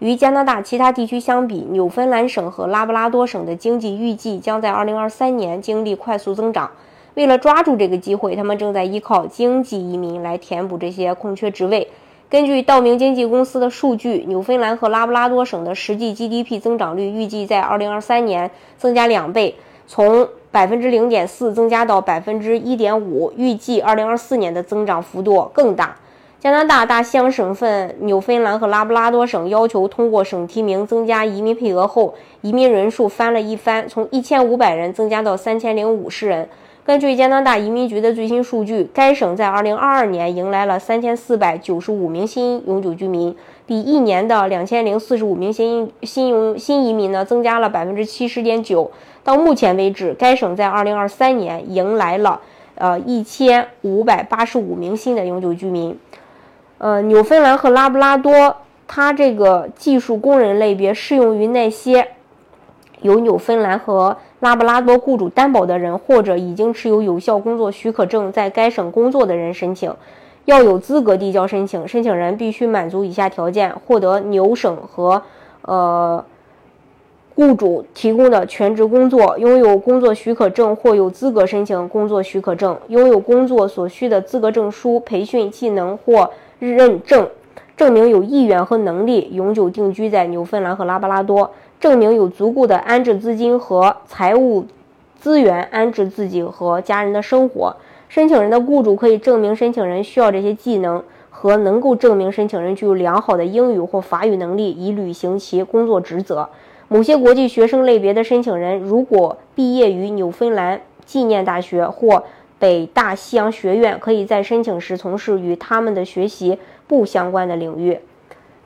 与加拿大其他地区相比，纽芬兰省和拉布拉多省的经济预计将在2023年经历快速增长。为了抓住这个机会，他们正在依靠经济移民来填补这些空缺职位。根据道明经济公司的数据，纽芬兰和拉布拉多省的实际 GDP 增长率预计在2023年增加两倍，从百分之零点四增加到百分之一点五，预计2024年的增长幅度更大。加拿大大西洋省份纽芬兰和拉布拉多省要求通过省提名增加移民配额后，移民人数翻了一番，从一千五百人增加到三千零五十人。根据加拿大移民局的最新数据，该省在二零二二年迎来了三千四百九十五名新永久居民，比一年的两千零四十五名新新永新移民呢增加了百分之七十点九。到目前为止，该省在二零二三年迎来了呃一千五百八十五名新的永久居民。呃，纽芬兰和拉布拉多，它这个技术工人类别适用于那些有纽芬兰和拉布拉多雇主担保的人，或者已经持有有效工作许可证在该省工作的人申请。要有资格递交申请，申请人必须满足以下条件：获得纽省和呃雇主提供的全职工作，拥有工作许可证或有资格申请工作许可证，拥有工作所需的资格证书、培训技能或。认证证明有意愿和能力永久定居在纽芬兰和拉布拉多，证明有足够的安置资金和财务资源安置自己和家人的生活。申请人的雇主可以证明申请人需要这些技能和能够证明申请人具有良好的英语或法语能力以履行其工作职责。某些国际学生类别的申请人如果毕业于纽芬兰纪念大学或。北大西洋学院可以在申请时从事与他们的学习不相关的领域，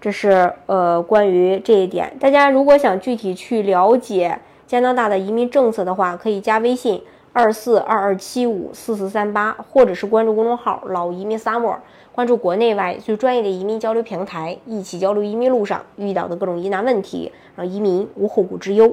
这是呃关于这一点。大家如果想具体去了解加拿大的移民政策的话，可以加微信二四二二七五四四三八，或者是关注公众号“老移民 summer”，关注国内外最专业的移民交流平台，一起交流移民路上遇到的各种疑难问题，让移民无后顾之忧。